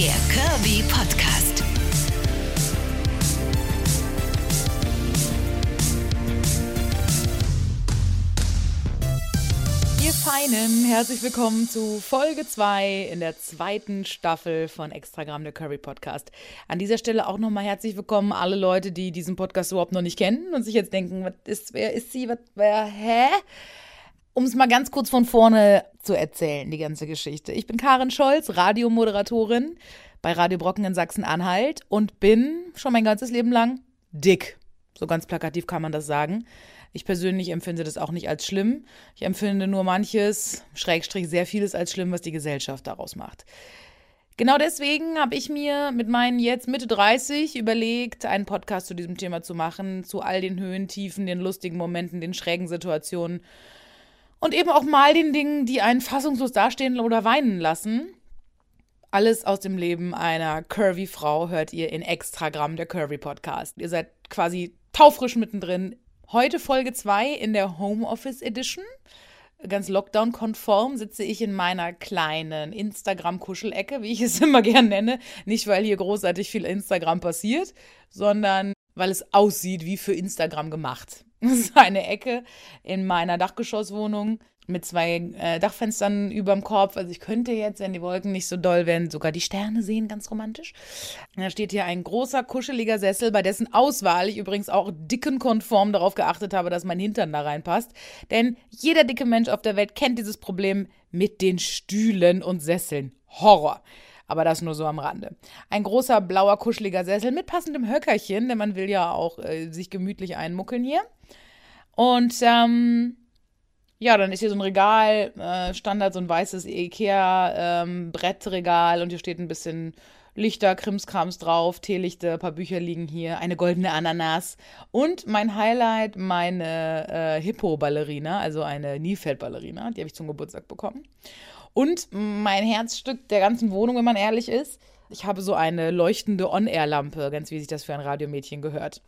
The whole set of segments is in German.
Der Kirby Podcast. Ihr Feinen, herzlich willkommen zu Folge 2 in der zweiten Staffel von Extragramm der Curry Podcast. An dieser Stelle auch nochmal herzlich willkommen alle Leute, die diesen Podcast überhaupt noch nicht kennen und sich jetzt denken, was ist, wer ist sie, was, wer, hä? Um es mal ganz kurz von vorne zu erzählen, die ganze Geschichte. Ich bin Karin Scholz, Radiomoderatorin bei Radio Brocken in Sachsen-Anhalt und bin schon mein ganzes Leben lang dick. So ganz plakativ kann man das sagen. Ich persönlich empfinde das auch nicht als schlimm. Ich empfinde nur manches, Schrägstrich sehr vieles als schlimm, was die Gesellschaft daraus macht. Genau deswegen habe ich mir mit meinen jetzt Mitte 30 überlegt, einen Podcast zu diesem Thema zu machen, zu all den Höhen, Tiefen, den lustigen Momenten, den schrägen Situationen und eben auch mal den Dingen, die einen fassungslos dastehen oder weinen lassen. Alles aus dem Leben einer curvy Frau hört ihr in Extragramm, der Curvy Podcast. Ihr seid quasi taufrisch mittendrin. Heute Folge 2 in der Homeoffice Edition. Ganz Lockdown-konform sitze ich in meiner kleinen Instagram-Kuschelecke, wie ich es immer gern nenne. Nicht, weil hier großartig viel Instagram passiert, sondern weil es aussieht wie für Instagram gemacht. Das ist eine Ecke in meiner Dachgeschosswohnung mit zwei äh, Dachfenstern überm Kopf. Also ich könnte jetzt, wenn die Wolken nicht so doll wären, sogar die Sterne sehen, ganz romantisch. Da steht hier ein großer, kuscheliger Sessel, bei dessen Auswahl ich übrigens auch dickenkonform darauf geachtet habe, dass mein Hintern da reinpasst. Denn jeder dicke Mensch auf der Welt kennt dieses Problem mit den Stühlen und Sesseln. Horror. Aber das nur so am Rande. Ein großer, blauer, kuscheliger Sessel mit passendem Höckerchen, denn man will ja auch äh, sich gemütlich einmuckeln hier. Und ähm, ja, dann ist hier so ein Regal, äh, Standard, so ein weißes Ikea-Brettregal ähm, und hier steht ein bisschen Lichter, Krimskrams drauf, Teelichte, ein paar Bücher liegen hier, eine goldene Ananas und mein Highlight, meine äh, Hippo-Ballerina, also eine Niefeld-Ballerina, die habe ich zum Geburtstag bekommen. Und mein Herzstück der ganzen Wohnung, wenn man ehrlich ist, ich habe so eine leuchtende On-Air-Lampe, ganz wie sich das für ein Radiomädchen gehört.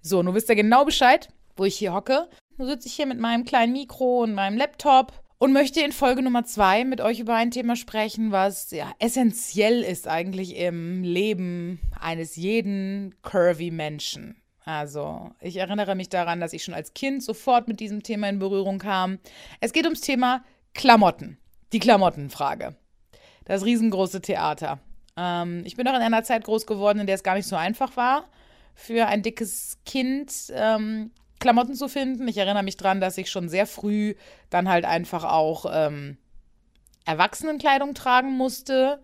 So, nun wisst ihr genau Bescheid, wo ich hier hocke. Nun sitze ich hier mit meinem kleinen Mikro und meinem Laptop und möchte in Folge Nummer zwei mit euch über ein Thema sprechen, was ja essentiell ist eigentlich im Leben eines jeden curvy Menschen. Also, ich erinnere mich daran, dass ich schon als Kind sofort mit diesem Thema in Berührung kam. Es geht ums Thema Klamotten. Die Klamottenfrage. Das riesengroße Theater. Ähm, ich bin auch in einer Zeit groß geworden, in der es gar nicht so einfach war, für ein dickes Kind ähm, Klamotten zu finden. Ich erinnere mich daran, dass ich schon sehr früh dann halt einfach auch ähm, Erwachsenenkleidung tragen musste.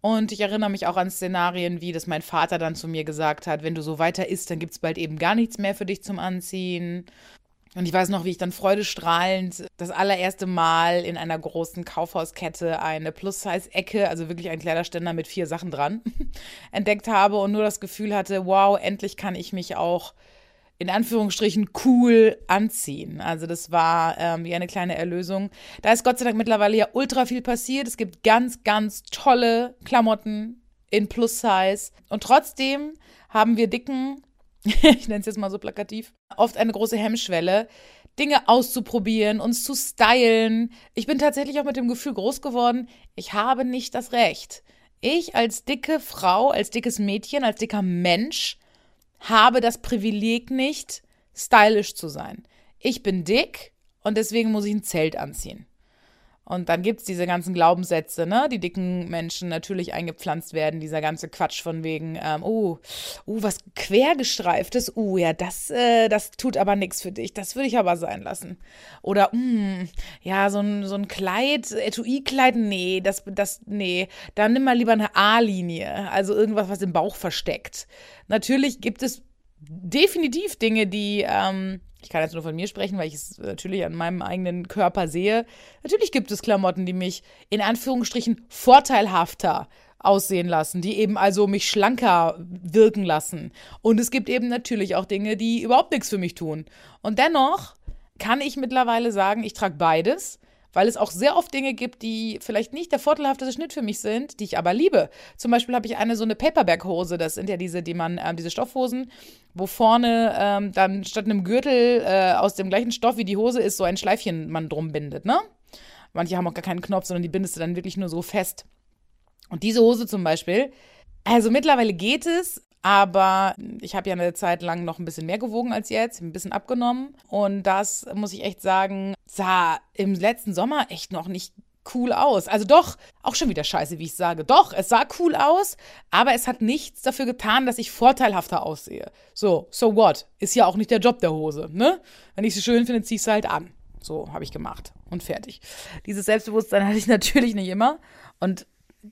Und ich erinnere mich auch an Szenarien, wie das mein Vater dann zu mir gesagt hat, wenn du so weiter isst, dann gibt es bald eben gar nichts mehr für dich zum Anziehen. Und ich weiß noch, wie ich dann freudestrahlend das allererste Mal in einer großen Kaufhauskette eine Plus-Size-Ecke, also wirklich ein Kleiderständer mit vier Sachen dran, entdeckt habe und nur das Gefühl hatte, wow, endlich kann ich mich auch in Anführungsstrichen cool anziehen. Also das war ähm, wie eine kleine Erlösung. Da ist Gott sei Dank mittlerweile ja ultra viel passiert. Es gibt ganz, ganz tolle Klamotten in Plus-Size. Und trotzdem haben wir Dicken ich nenne es jetzt mal so plakativ, oft eine große Hemmschwelle, Dinge auszuprobieren, uns zu stylen. Ich bin tatsächlich auch mit dem Gefühl groß geworden, ich habe nicht das Recht. Ich als dicke Frau, als dickes Mädchen, als dicker Mensch habe das Privileg nicht, stylisch zu sein. Ich bin dick und deswegen muss ich ein Zelt anziehen. Und dann gibt es diese ganzen Glaubenssätze, ne, die dicken Menschen natürlich eingepflanzt werden, dieser ganze Quatsch von wegen, ähm, oh, oh, was quergestreiftes, oh, ja, das, äh, das tut aber nichts für dich, das würde ich aber sein lassen. Oder, mm, ja, so ein, so ein Kleid, Etui-Kleid, nee, das, das, nee, dann nimm mal lieber eine A-Linie, also irgendwas, was im Bauch versteckt. Natürlich gibt es definitiv Dinge, die, ähm, ich kann jetzt nur von mir sprechen, weil ich es natürlich an meinem eigenen Körper sehe. Natürlich gibt es Klamotten, die mich in Anführungsstrichen vorteilhafter aussehen lassen, die eben also mich schlanker wirken lassen. Und es gibt eben natürlich auch Dinge, die überhaupt nichts für mich tun. Und dennoch kann ich mittlerweile sagen, ich trage beides weil es auch sehr oft Dinge gibt, die vielleicht nicht der vorteilhafteste Schnitt für mich sind, die ich aber liebe. Zum Beispiel habe ich eine so eine Paperback-Hose, das sind ja diese, die man, äh, diese Stoffhosen, wo vorne ähm, dann statt einem Gürtel äh, aus dem gleichen Stoff wie die Hose ist, so ein Schleifchen man drum bindet, ne? Manche haben auch gar keinen Knopf, sondern die bindest du dann wirklich nur so fest. Und diese Hose zum Beispiel, also mittlerweile geht es, aber ich habe ja eine Zeit lang noch ein bisschen mehr gewogen als jetzt, ein bisschen abgenommen. Und das muss ich echt sagen, sah im letzten Sommer echt noch nicht cool aus. Also doch, auch schon wieder scheiße, wie ich sage. Doch, es sah cool aus, aber es hat nichts dafür getan, dass ich vorteilhafter aussehe. So, so what? Ist ja auch nicht der Job der Hose, ne? Wenn ich sie schön finde, zieh ich sie halt an. So habe ich gemacht und fertig. Dieses Selbstbewusstsein hatte ich natürlich nicht immer und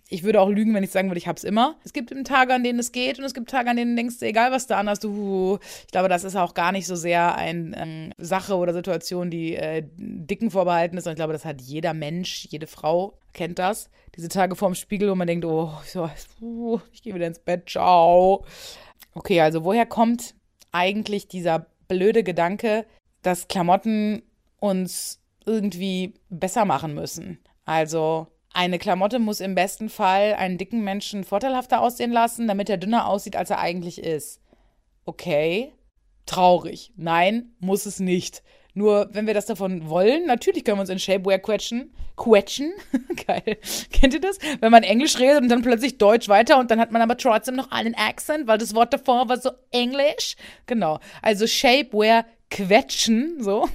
ich würde auch lügen, wenn ich sagen würde, ich habe es immer. Es gibt Tage, an denen es geht und es gibt Tage, an denen du denkst, egal was du anhast, du, ich glaube, das ist auch gar nicht so sehr eine ähm, Sache oder Situation, die äh, Dicken vorbehalten ist. Und ich glaube, das hat jeder Mensch, jede Frau kennt das. Diese Tage vorm Spiegel, wo man denkt, oh, ich gehe wieder ins Bett, ciao. Okay, also woher kommt eigentlich dieser blöde Gedanke, dass Klamotten uns irgendwie besser machen müssen? Also eine Klamotte muss im besten Fall einen dicken Menschen vorteilhafter aussehen lassen, damit er dünner aussieht, als er eigentlich ist. Okay. Traurig. Nein, muss es nicht. Nur, wenn wir das davon wollen, natürlich können wir uns in Shapewear quetschen. Quetschen? Geil. Kennt ihr das? Wenn man Englisch redet und dann plötzlich Deutsch weiter und dann hat man aber trotzdem noch einen Accent, weil das Wort davor war so Englisch. Genau. Also Shapewear quetschen, so.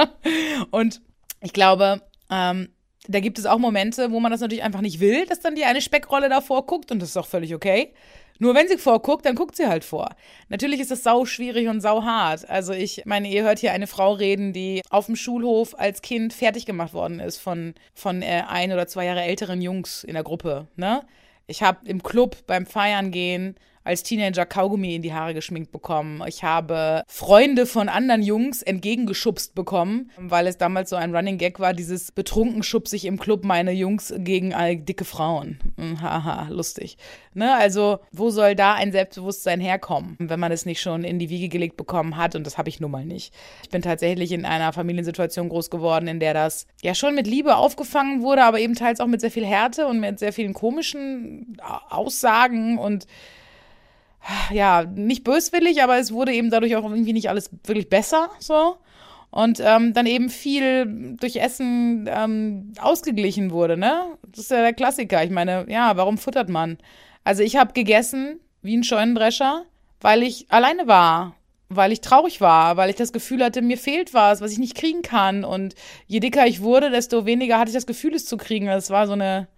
und ich glaube, ähm, da gibt es auch Momente, wo man das natürlich einfach nicht will, dass dann die eine Speckrolle davor guckt und das ist auch völlig okay. Nur wenn sie vorguckt, dann guckt sie halt vor. Natürlich ist das sau schwierig und sau hart. Also ich meine, ihr hört hier eine Frau reden, die auf dem Schulhof als Kind fertig gemacht worden ist von, von äh, ein oder zwei Jahre älteren Jungs in der Gruppe. Ne? Ich habe im Club beim Feiern gehen als Teenager Kaugummi in die Haare geschminkt bekommen. Ich habe Freunde von anderen Jungs entgegengeschubst bekommen, weil es damals so ein Running Gag war, dieses betrunken schubse ich im Club meine Jungs gegen dicke Frauen. Hm, haha, lustig. Ne? Also, wo soll da ein Selbstbewusstsein herkommen, wenn man es nicht schon in die Wiege gelegt bekommen hat? Und das habe ich nun mal nicht. Ich bin tatsächlich in einer Familiensituation groß geworden, in der das ja schon mit Liebe aufgefangen wurde, aber eben teils auch mit sehr viel Härte und mit sehr vielen komischen Aussagen und ja, nicht böswillig, aber es wurde eben dadurch auch irgendwie nicht alles wirklich besser, so. Und ähm, dann eben viel durch Essen ähm, ausgeglichen wurde, ne? Das ist ja der Klassiker. Ich meine, ja, warum futtert man? Also ich habe gegessen wie ein Scheunendrescher, weil ich alleine war, weil ich traurig war, weil ich das Gefühl hatte, mir fehlt was, was ich nicht kriegen kann. Und je dicker ich wurde, desto weniger hatte ich das Gefühl, es zu kriegen. Das war so eine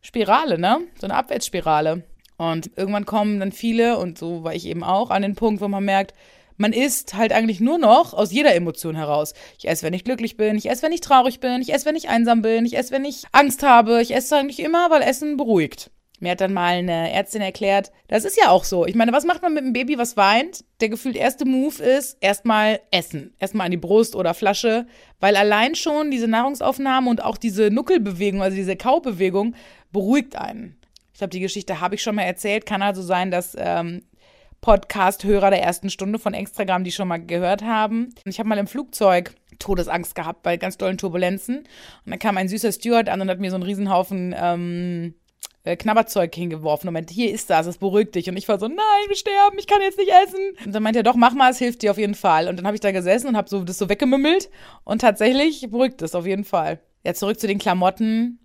Spirale, ne? So eine Abwärtsspirale. Und irgendwann kommen dann viele, und so war ich eben auch, an den Punkt, wo man merkt, man isst halt eigentlich nur noch aus jeder Emotion heraus. Ich esse, wenn ich glücklich bin, ich esse, wenn ich traurig bin, ich esse, wenn ich einsam bin, ich esse, wenn ich Angst habe, ich esse eigentlich immer, weil Essen beruhigt. Mir hat dann mal eine Ärztin erklärt, das ist ja auch so. Ich meine, was macht man mit einem Baby, was weint? Der gefühlt erste Move ist erstmal essen. Erstmal an die Brust oder Flasche, weil allein schon diese Nahrungsaufnahme und auch diese Nuckelbewegung, also diese Kaubewegung, beruhigt einen. Glaube, die Geschichte habe ich schon mal erzählt. Kann also sein, dass ähm, Podcast-Hörer der ersten Stunde von Extragramm die schon mal gehört haben. Ich habe mal im Flugzeug Todesangst gehabt bei ganz dollen Turbulenzen. Und dann kam ein süßer Steward an und hat mir so einen Riesenhaufen ähm, äh, Knabberzeug hingeworfen und meinte, hier ist das, es beruhigt dich. Und ich war so, nein, wir sterben, ich kann jetzt nicht essen. Und dann meinte er, doch, mach mal, es hilft dir auf jeden Fall. Und dann habe ich da gesessen und habe so, das so weggemümmelt und tatsächlich beruhigt es auf jeden Fall. Ja, zurück zu den Klamotten.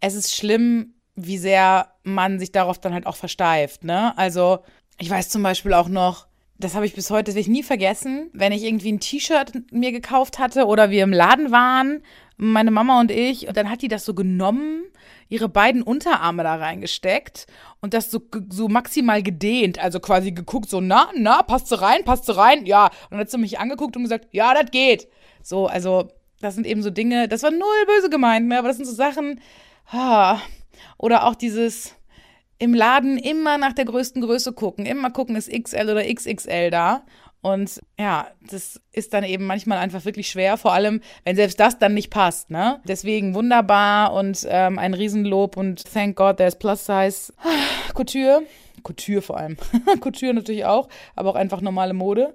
Es ist schlimm, wie sehr man sich darauf dann halt auch versteift, ne? Also, ich weiß zum Beispiel auch noch, das habe ich bis heute, das ich nie vergessen, wenn ich irgendwie ein T-Shirt mir gekauft hatte oder wir im Laden waren, meine Mama und ich, und dann hat die das so genommen, ihre beiden Unterarme da reingesteckt und das so, so maximal gedehnt, also quasi geguckt, so, na, na, passt du rein, passt du rein, ja. Und dann hat sie mich angeguckt und gesagt, ja, das geht. So, also, das sind eben so Dinge, das war null böse gemeint, mehr, aber das sind so Sachen, ah, oder auch dieses im Laden immer nach der größten Größe gucken, immer gucken, ist XL oder XXL da. Und ja, das ist dann eben manchmal einfach wirklich schwer, vor allem, wenn selbst das dann nicht passt, ne? Deswegen wunderbar und ähm, ein Riesenlob und thank God there's plus size Couture. Couture vor allem. Couture natürlich auch, aber auch einfach normale Mode.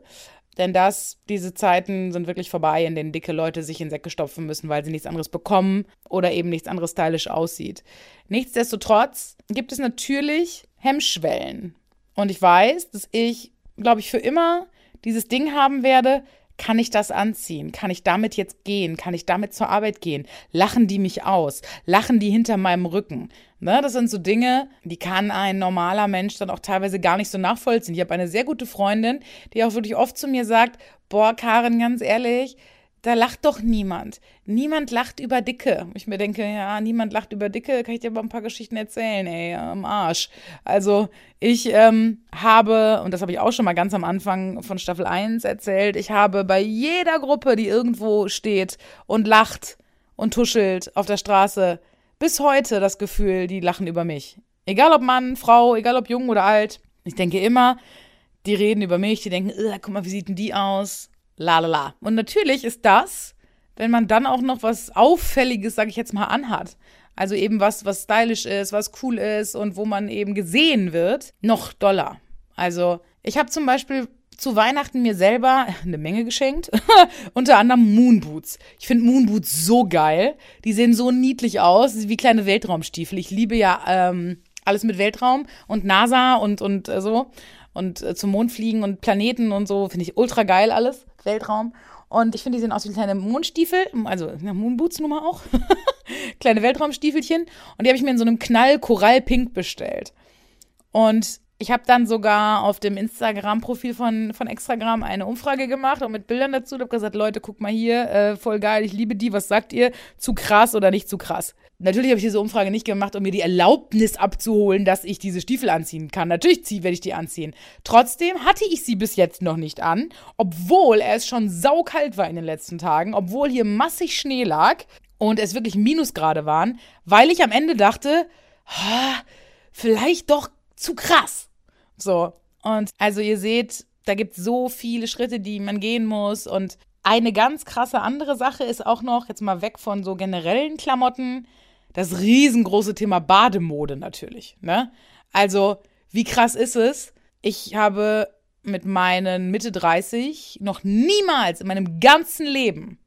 Denn das, diese Zeiten sind wirklich vorbei, in denen dicke Leute sich in Säcke stopfen müssen, weil sie nichts anderes bekommen oder eben nichts anderes stylisch aussieht. Nichtsdestotrotz gibt es natürlich Hemmschwellen. Und ich weiß, dass ich, glaube ich, für immer dieses Ding haben werde, Kann ich das anziehen? Kann ich damit jetzt gehen? Kann ich damit zur Arbeit gehen? Lachen die mich aus? Lachen die hinter meinem Rücken? Ne, das sind so Dinge, die kann ein normaler Mensch dann auch teilweise gar nicht so nachvollziehen. Ich habe eine sehr gute Freundin, die auch wirklich oft zu mir sagt, boah, Karin, ganz ehrlich, da lacht doch niemand. Niemand lacht über Dicke. Ich mir denke, ja, niemand lacht über Dicke, kann ich dir aber ein paar Geschichten erzählen, ey, am Arsch. Also, ich ähm, habe, und das habe ich auch schon mal ganz am Anfang von Staffel 1 erzählt, ich habe bei jeder Gruppe, die irgendwo steht und lacht und tuschelt auf der Straße, bis heute das Gefühl, die lachen über mich. Egal ob Mann, Frau, egal ob jung oder alt. Ich denke immer, die reden über mich, die denken, guck mal, wie sieht denn die aus? la la la. Und natürlich ist das, wenn man dann auch noch was Auffälliges, sag ich jetzt mal, anhat. Also eben was, was stylisch ist, was cool ist und wo man eben gesehen wird, noch doller. Also ich habe zum Beispiel zu Weihnachten mir selber eine Menge geschenkt. Unter anderem Moonboots. Ich finde Moonboots so geil. Die sehen so niedlich aus, wie kleine Weltraumstiefel. Ich liebe ja ähm, alles mit Weltraum und NASA und, und äh, so. Und äh, zum Mond fliegen und Planeten und so. Finde ich ultra geil alles. Weltraum. Und ich finde, die sehen aus wie kleine Mondstiefel, also Moonboots Nummer auch. kleine Weltraumstiefelchen. Und die habe ich mir in so einem Knall Korallpink bestellt. Und ich habe dann sogar auf dem Instagram-Profil von, von Extragram eine Umfrage gemacht und mit Bildern dazu. Ich habe gesagt, Leute, guck mal hier, äh, voll geil, ich liebe die, was sagt ihr? Zu krass oder nicht zu krass? Natürlich habe ich diese Umfrage nicht gemacht, um mir die Erlaubnis abzuholen, dass ich diese Stiefel anziehen kann. Natürlich werde ich die anziehen. Trotzdem hatte ich sie bis jetzt noch nicht an, obwohl es schon saukalt war in den letzten Tagen, obwohl hier massig Schnee lag und es wirklich Minusgrade waren, weil ich am Ende dachte, vielleicht doch zu krass. So. Und also ihr seht, da gibt es so viele Schritte, die man gehen muss. Und eine ganz krasse andere Sache ist auch noch, jetzt mal weg von so generellen Klamotten, das riesengroße Thema Bademode natürlich. Ne? Also, wie krass ist es? Ich habe mit meinen Mitte 30 noch niemals in meinem ganzen Leben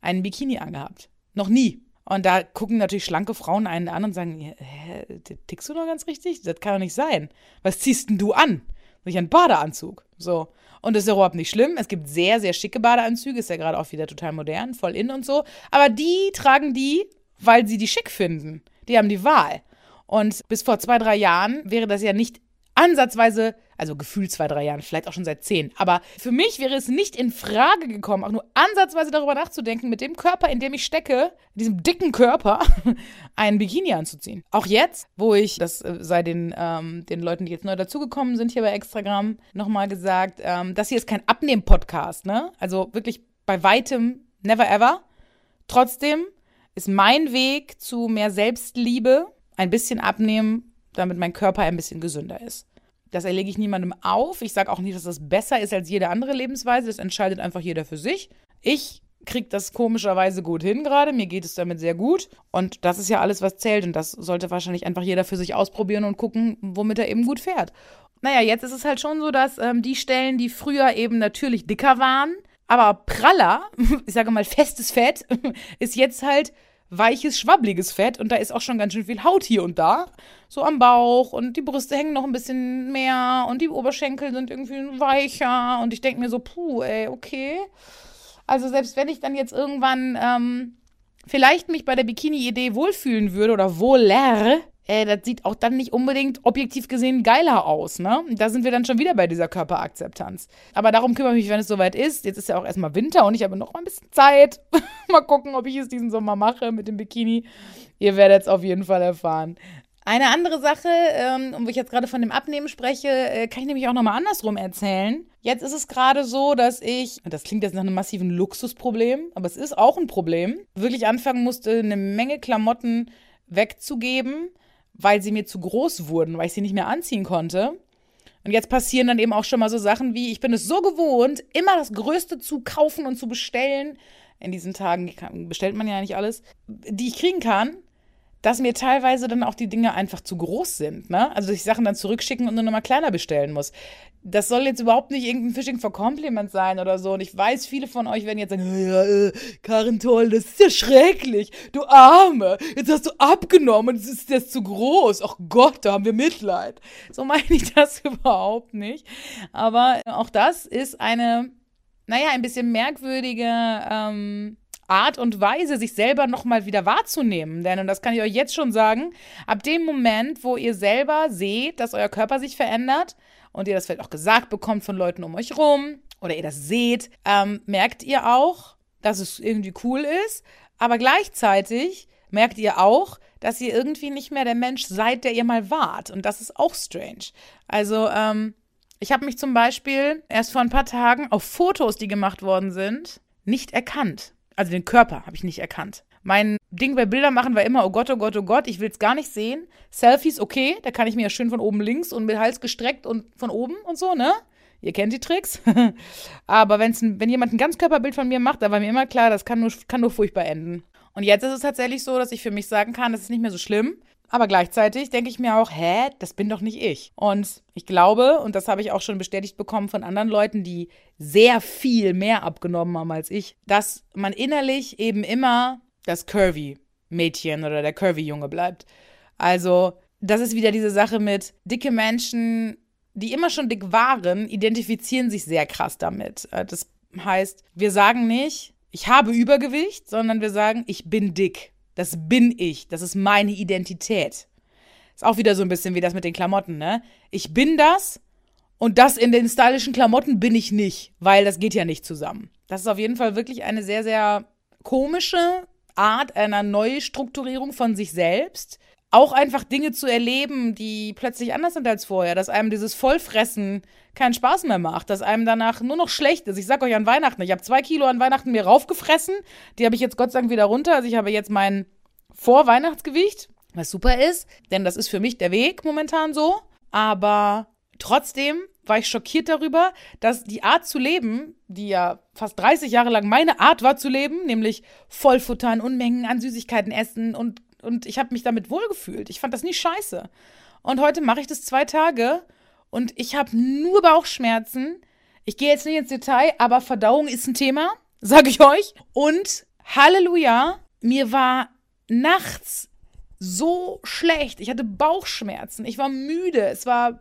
einen Bikini angehabt. Noch nie. Und da gucken natürlich schlanke Frauen einen an und sagen, hä, tickst du noch ganz richtig? Das kann doch nicht sein. Was ziehst denn du an? Nicht einen Badeanzug. So. Und das ist überhaupt nicht schlimm. Es gibt sehr, sehr schicke Badeanzüge, ist ja gerade auch wieder total modern, voll in und so. Aber die tragen die, weil sie die schick finden. Die haben die Wahl. Und bis vor zwei, drei Jahren wäre das ja nicht ansatzweise, also gefühlt zwei, drei Jahren, vielleicht auch schon seit zehn, aber für mich wäre es nicht in Frage gekommen, auch nur ansatzweise darüber nachzudenken, mit dem Körper, in dem ich stecke, diesem dicken Körper, einen Bikini anzuziehen. Auch jetzt, wo ich, das äh, sei den, ähm, den Leuten, die jetzt neu dazugekommen sind hier bei Extragram, nochmal gesagt, ähm, das hier ist kein Abnehmen-Podcast, ne? Also wirklich bei weitem never ever. Trotzdem ist mein Weg zu mehr Selbstliebe ein bisschen abnehmen, damit mein Körper ein bisschen gesünder ist. Das erlege ich niemandem auf. Ich sage auch nicht, dass das besser ist als jede andere Lebensweise. Das entscheidet einfach jeder für sich. Ich kriege das komischerweise gut hin gerade. Mir geht es damit sehr gut. Und das ist ja alles, was zählt. Und das sollte wahrscheinlich einfach jeder für sich ausprobieren und gucken, womit er eben gut fährt. Naja, jetzt ist es halt schon so, dass ähm, die Stellen, die früher eben natürlich dicker waren, aber praller, ich sage mal festes Fett, ist jetzt halt weiches, schwabbliges Fett und da ist auch schon ganz schön viel Haut hier und da. So am Bauch und die Brüste hängen noch ein bisschen mehr und die Oberschenkel sind irgendwie weicher und ich denke mir so, puh, ey, okay. Also selbst wenn ich dann jetzt irgendwann ähm, vielleicht mich bei der Bikini-Idee wohlfühlen würde oder wohler, äh, das sieht auch dann nicht unbedingt objektiv gesehen geiler aus, ne? Da sind wir dann schon wieder bei dieser Körperakzeptanz. Aber darum kümmere ich mich, wenn es soweit ist. Jetzt ist ja auch erstmal Winter und ich habe noch mal ein bisschen Zeit. mal gucken, ob ich es diesen Sommer mache mit dem Bikini. Ihr werdet es auf jeden Fall erfahren. Eine andere Sache, ähm, wo ich jetzt gerade von dem Abnehmen spreche, äh, kann ich nämlich auch nochmal andersrum erzählen. Jetzt ist es gerade so, dass ich, das klingt jetzt nach einem massiven Luxusproblem, aber es ist auch ein Problem, wirklich anfangen musste, eine Menge Klamotten wegzugeben, weil sie mir zu groß wurden, weil ich sie nicht mehr anziehen konnte. Und jetzt passieren dann eben auch schon mal so Sachen wie, ich bin es so gewohnt, immer das Größte zu kaufen und zu bestellen. In diesen Tagen bestellt man ja nicht alles, die ich kriegen kann dass mir teilweise dann auch die Dinge einfach zu groß sind. Ne? Also dass ich Sachen dann zurückschicken und nur noch mal kleiner bestellen muss. Das soll jetzt überhaupt nicht irgendein Fishing for Compliment sein oder so. Und ich weiß, viele von euch werden jetzt sagen, ja, äh, Karin Toll, das ist ja schrecklich. Du Arme, jetzt hast du abgenommen und es ist jetzt zu groß. Ach Gott, da haben wir Mitleid. So meine ich das überhaupt nicht. Aber auch das ist eine naja, ein bisschen merkwürdige ähm, Art und Weise, sich selber nochmal wieder wahrzunehmen. Denn, und das kann ich euch jetzt schon sagen, ab dem Moment, wo ihr selber seht, dass euer Körper sich verändert und ihr das vielleicht auch gesagt bekommt von Leuten um euch rum oder ihr das seht, ähm, merkt ihr auch, dass es irgendwie cool ist, aber gleichzeitig merkt ihr auch, dass ihr irgendwie nicht mehr der Mensch seid, der ihr mal wart. Und das ist auch strange. Also, ähm, ich habe mich zum Beispiel erst vor ein paar Tagen auf Fotos, die gemacht worden sind, nicht erkannt. Also den Körper habe ich nicht erkannt. Mein Ding bei Bilder machen war immer, oh Gott, oh Gott, oh Gott, ich will es gar nicht sehen. Selfies, okay, da kann ich mir ja schön von oben links und mit Hals gestreckt und von oben und so, ne? Ihr kennt die Tricks. Aber wenn's, wenn jemand ein Ganzkörperbild von mir macht, da war mir immer klar, das kann nur, kann nur furchtbar enden. Und jetzt ist es tatsächlich so, dass ich für mich sagen kann, das ist nicht mehr so schlimm. Aber gleichzeitig denke ich mir auch, hä, das bin doch nicht ich. Und ich glaube, und das habe ich auch schon bestätigt bekommen von anderen Leuten, die sehr viel mehr abgenommen haben als ich, dass man innerlich eben immer das Curvy-Mädchen oder der Curvy-Junge bleibt. Also, das ist wieder diese Sache mit dicke Menschen, die immer schon dick waren, identifizieren sich sehr krass damit. Äh, das heißt, wir sagen nicht, ich habe Übergewicht, sondern wir sagen, ich bin dick. Das bin ich. Das ist meine Identität. Ist auch wieder so ein bisschen wie das mit den Klamotten, ne? Ich bin das und das in den stylischen Klamotten bin ich nicht, weil das geht ja nicht zusammen. Das ist auf jeden Fall wirklich eine sehr, sehr komische Art einer Neustrukturierung von sich selbst, auch einfach Dinge zu erleben, die plötzlich anders sind als vorher, dass einem dieses Vollfressen keinen Spaß mehr macht, dass einem danach nur noch schlecht ist. Ich sag euch an Weihnachten, ich habe zwei Kilo an Weihnachten mir raufgefressen, die habe ich jetzt Gott sei Dank wieder runter. Also ich habe jetzt mein Vorweihnachtsgewicht, was super ist, denn das ist für mich der Weg momentan so. Aber trotzdem war ich schockiert darüber, dass die Art zu leben, die ja fast 30 Jahre lang meine Art war zu leben, nämlich Vollfuttern, Unmengen an Süßigkeiten essen und und ich habe mich damit wohlgefühlt. Ich fand das nie scheiße. Und heute mache ich das zwei Tage und ich habe nur Bauchschmerzen. Ich gehe jetzt nicht ins Detail, aber Verdauung ist ein Thema, sage ich euch. Und Halleluja, mir war nachts so schlecht. Ich hatte Bauchschmerzen. Ich war müde. Es war.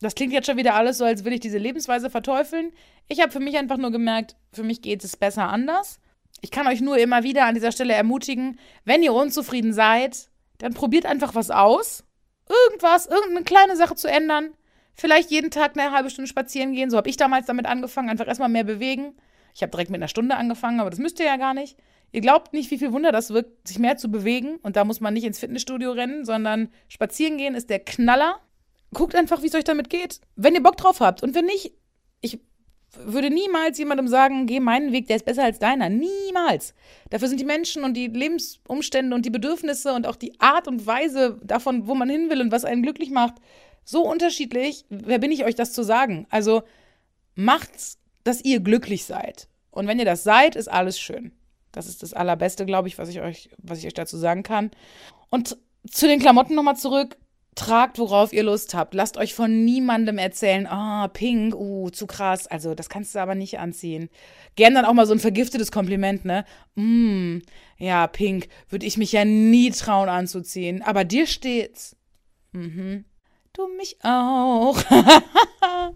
Das klingt jetzt schon wieder alles so, als würde ich diese Lebensweise verteufeln. Ich habe für mich einfach nur gemerkt, für mich geht es besser anders. Ich kann euch nur immer wieder an dieser Stelle ermutigen, wenn ihr unzufrieden seid, dann probiert einfach was aus. Irgendwas, irgendeine kleine Sache zu ändern. Vielleicht jeden Tag eine halbe Stunde spazieren gehen. So habe ich damals damit angefangen. Einfach erstmal mehr bewegen. Ich habe direkt mit einer Stunde angefangen, aber das müsst ihr ja gar nicht. Ihr glaubt nicht, wie viel Wunder das wirkt, sich mehr zu bewegen. Und da muss man nicht ins Fitnessstudio rennen, sondern spazieren gehen ist der Knaller. Guckt einfach, wie es euch damit geht. Wenn ihr Bock drauf habt. Und wenn nicht, ich würde niemals jemandem sagen, geh meinen Weg, der ist besser als deiner. Niemals. Dafür sind die Menschen und die Lebensumstände und die Bedürfnisse und auch die Art und Weise davon, wo man hin will und was einen glücklich macht, so unterschiedlich. Wer bin ich euch das zu sagen? Also macht's, dass ihr glücklich seid. Und wenn ihr das seid, ist alles schön. Das ist das Allerbeste, glaube ich, was ich euch, was ich euch dazu sagen kann. Und zu den Klamotten nochmal zurück. Tragt, worauf ihr Lust habt. Lasst euch von niemandem erzählen, ah, oh, pink, uh, zu krass. Also, das kannst du aber nicht anziehen. Gern dann auch mal so ein vergiftetes Kompliment, ne? Mm, ja, pink, würde ich mich ja nie trauen anzuziehen. Aber dir steht's. Mhm. Du mich auch.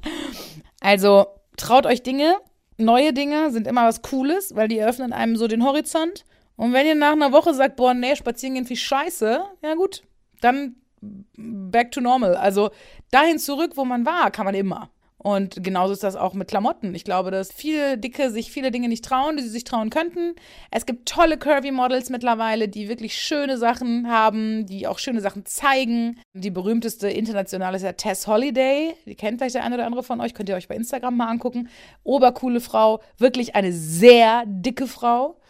also, traut euch Dinge. Neue Dinge sind immer was Cooles, weil die eröffnen einem so den Horizont. Und wenn ihr nach einer Woche sagt, boah, nee, spazieren gehen viel scheiße, ja gut, dann back to normal. Also dahin zurück, wo man war, kann man immer. Und genauso ist das auch mit Klamotten. Ich glaube, dass viele Dicke sich viele Dinge nicht trauen, die sie sich trauen könnten. Es gibt tolle Curvy-Models mittlerweile, die wirklich schöne Sachen haben, die auch schöne Sachen zeigen. Die berühmteste internationale ist ja Tess Holiday. Die kennt vielleicht der eine oder andere von euch. Könnt ihr euch bei Instagram mal angucken. Obercoole Frau. Wirklich eine sehr dicke Frau.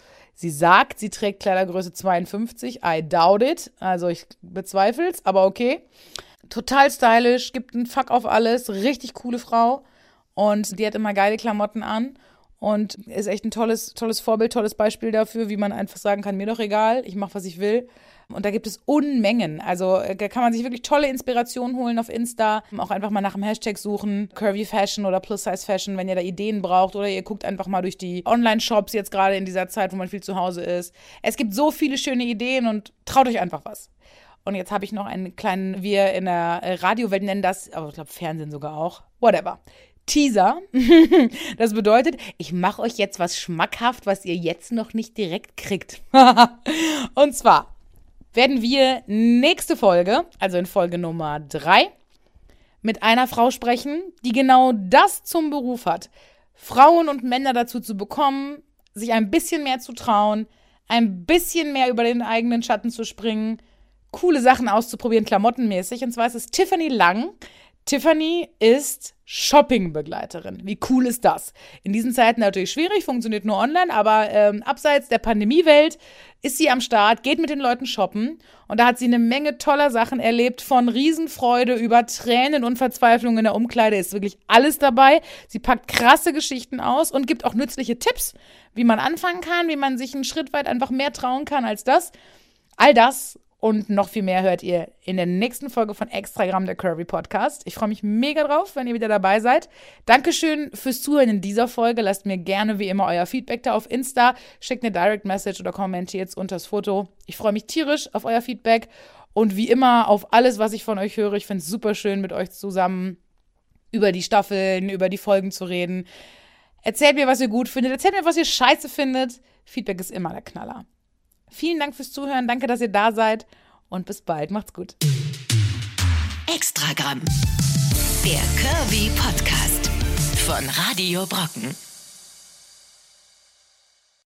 Sie sagt, sie trägt Kleidergröße 52. I doubt it. Also ich bezweifle es, aber okay. Total stylisch, gibt einen Fuck auf alles. Richtig coole Frau. Und die hat immer geile Klamotten an. Und ist echt ein tolles, tolles Vorbild, tolles Beispiel dafür, wie man einfach sagen kann, mir doch egal, ich mache, was ich will. Und da gibt es Unmengen. Also äh, da kann man sich wirklich tolle Inspirationen holen auf Insta. Auch einfach mal nach dem Hashtag suchen. Curvy Fashion oder Plus Size Fashion, wenn ihr da Ideen braucht. Oder ihr guckt einfach mal durch die Online-Shops jetzt gerade in dieser Zeit, wo man viel zu Hause ist. Es gibt so viele schöne Ideen und traut euch einfach was. Und jetzt habe ich noch einen kleinen, wir in der Radiowelt nennen das, aber ich glaube Fernsehen sogar auch. Whatever. Teaser. das bedeutet, ich mache euch jetzt was schmackhaft, was ihr jetzt noch nicht direkt kriegt. Und zwar werden wir nächste Folge, also in Folge Nummer 3, mit einer Frau sprechen, die genau das zum Beruf hat. Frauen und Männer dazu zu bekommen, sich ein bisschen mehr zu trauen, ein bisschen mehr über den eigenen Schatten zu springen, coole Sachen auszuprobieren, klamottenmäßig. Und zwar ist es Tiffany Lang. Tiffany ist Shoppingbegleiterin. Wie cool ist das? In diesen Zeiten natürlich schwierig, funktioniert nur online, aber ähm, abseits der Pandemiewelt ist sie am Start, geht mit den Leuten shoppen und da hat sie eine Menge toller Sachen erlebt, von Riesenfreude über Tränen und Verzweiflung in der Umkleide ist wirklich alles dabei. Sie packt krasse Geschichten aus und gibt auch nützliche Tipps, wie man anfangen kann, wie man sich einen Schritt weit einfach mehr trauen kann als das. All das und noch viel mehr hört ihr in der nächsten Folge von Extragramm der Curvy Podcast. Ich freue mich mega drauf, wenn ihr wieder dabei seid. Dankeschön fürs Zuhören in dieser Folge. Lasst mir gerne wie immer euer Feedback da auf Insta. Schickt eine Direct Message oder kommentiert unter das Foto. Ich freue mich tierisch auf euer Feedback und wie immer auf alles, was ich von euch höre. Ich finde es super schön, mit euch zusammen über die Staffeln, über die Folgen zu reden. Erzählt mir, was ihr gut findet. Erzählt mir, was ihr scheiße findet. Feedback ist immer der Knaller. Vielen Dank fürs Zuhören. Danke, dass ihr da seid. Und bis bald. Macht's gut. Extragramm. Der Kirby Podcast von Radio Brocken.